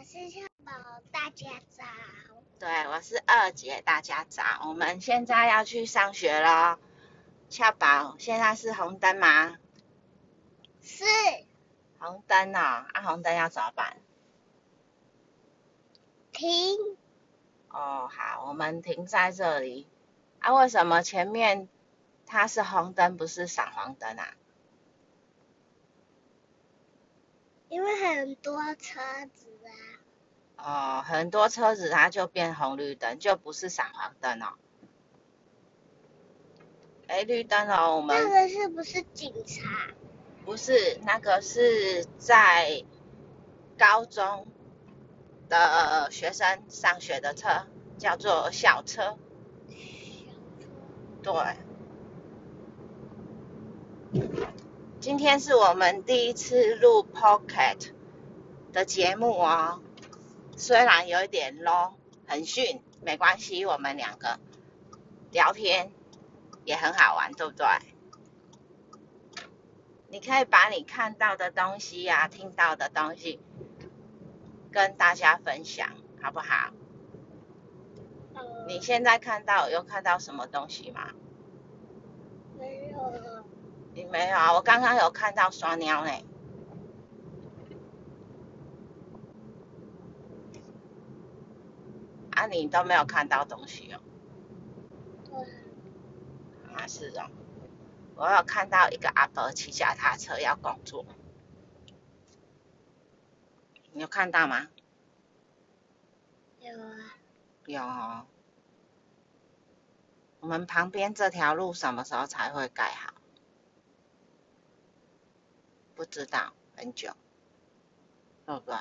我是小宝，大家早。对，我是二姐，大家早。我们现在要去上学了。恰宝，现在是红灯吗？是。红灯哦，啊，红灯要怎么办？停。哦，好，我们停在这里。啊，为什么前面它是红灯，不是闪黄灯啊？因为很多车子啊。哦，很多车子它就变红绿灯，就不是闪黄灯哦。哎，绿灯哦，我们那个是不是警察？不是，那个是在高中的学生上学的车，叫做校车。对。今天是我们第一次录 Pocket 的节目哦，虽然有一点 low，很逊，没关系，我们两个聊天也很好玩，对不对？你可以把你看到的东西呀、听到的东西跟大家分享，好不好？你现在看到有看到什么东西吗？没有。你没有啊？我刚刚有看到双鸟呢。啊，你都没有看到东西哦。对。啊，是哦。我有看到一个阿伯骑脚踏车要工作。你有看到吗？有啊。有哦。我们旁边这条路什么时候才会盖好？不知道很久，对不对？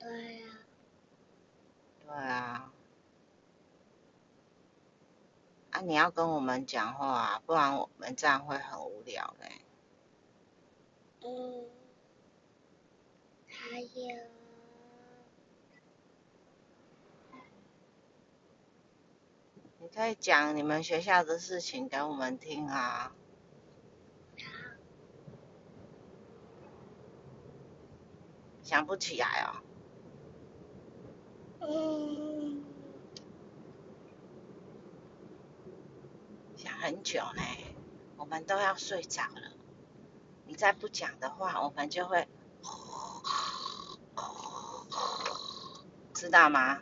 对呀。对啊。啊，你要跟我们讲话，不然我们这样会很无聊嘞。嗯。还有。你可以讲你们学校的事情给我们听啊。想不起来哦。嗯。想很久呢，我们都要睡着了。你再不讲的话，我们就会，知道吗？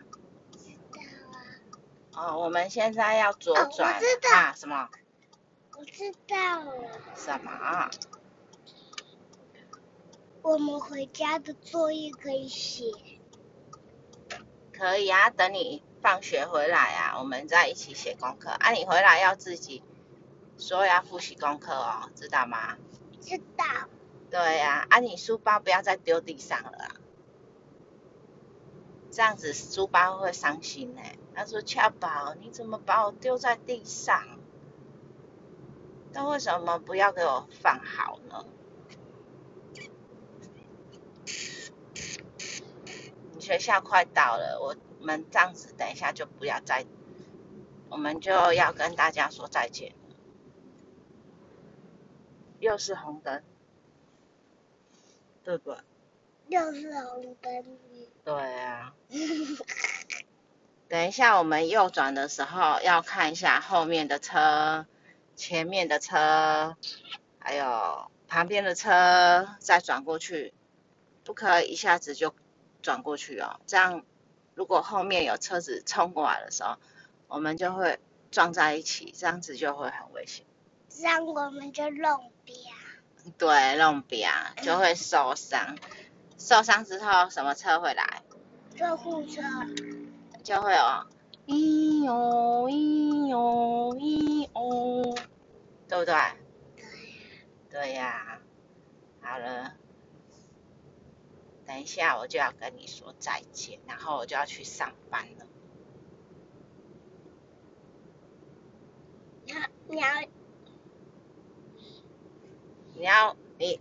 知道啊。哦，我们现在要左转啊？什么？我知道了。什么？我们回家的作业可以写。可以啊，等你放学回来啊，我们再一起写功课。啊，你回来要自己说要复习功课哦，知道吗？知道。对呀，啊，你书包不要再丢地上了，这样子书包会伤心呢。他说：“俏宝，你怎么把我丢在地上？那为什么不要给我放好呢？”你学校快到了，我们这样子等一下就不要再，我们就要跟大家说再见又是红灯，对不对？又是红灯。对啊。等一下我们右转的时候要看一下后面的车、前面的车，还有旁边的车，再转过去，不可以一下子就。转过去哦，这样如果后面有车子冲过来的时候，我们就会撞在一起，这样子就会很危险。这样我们就弄瘪。对，弄瘪就会受伤，受伤之后什么车会来？救护车。就会哦，咦哟咦哟咦哦，对不对？对。对呀。好了。等一下，我就要跟你说再见，然后我就要去上班了。你要，你要，你要，你。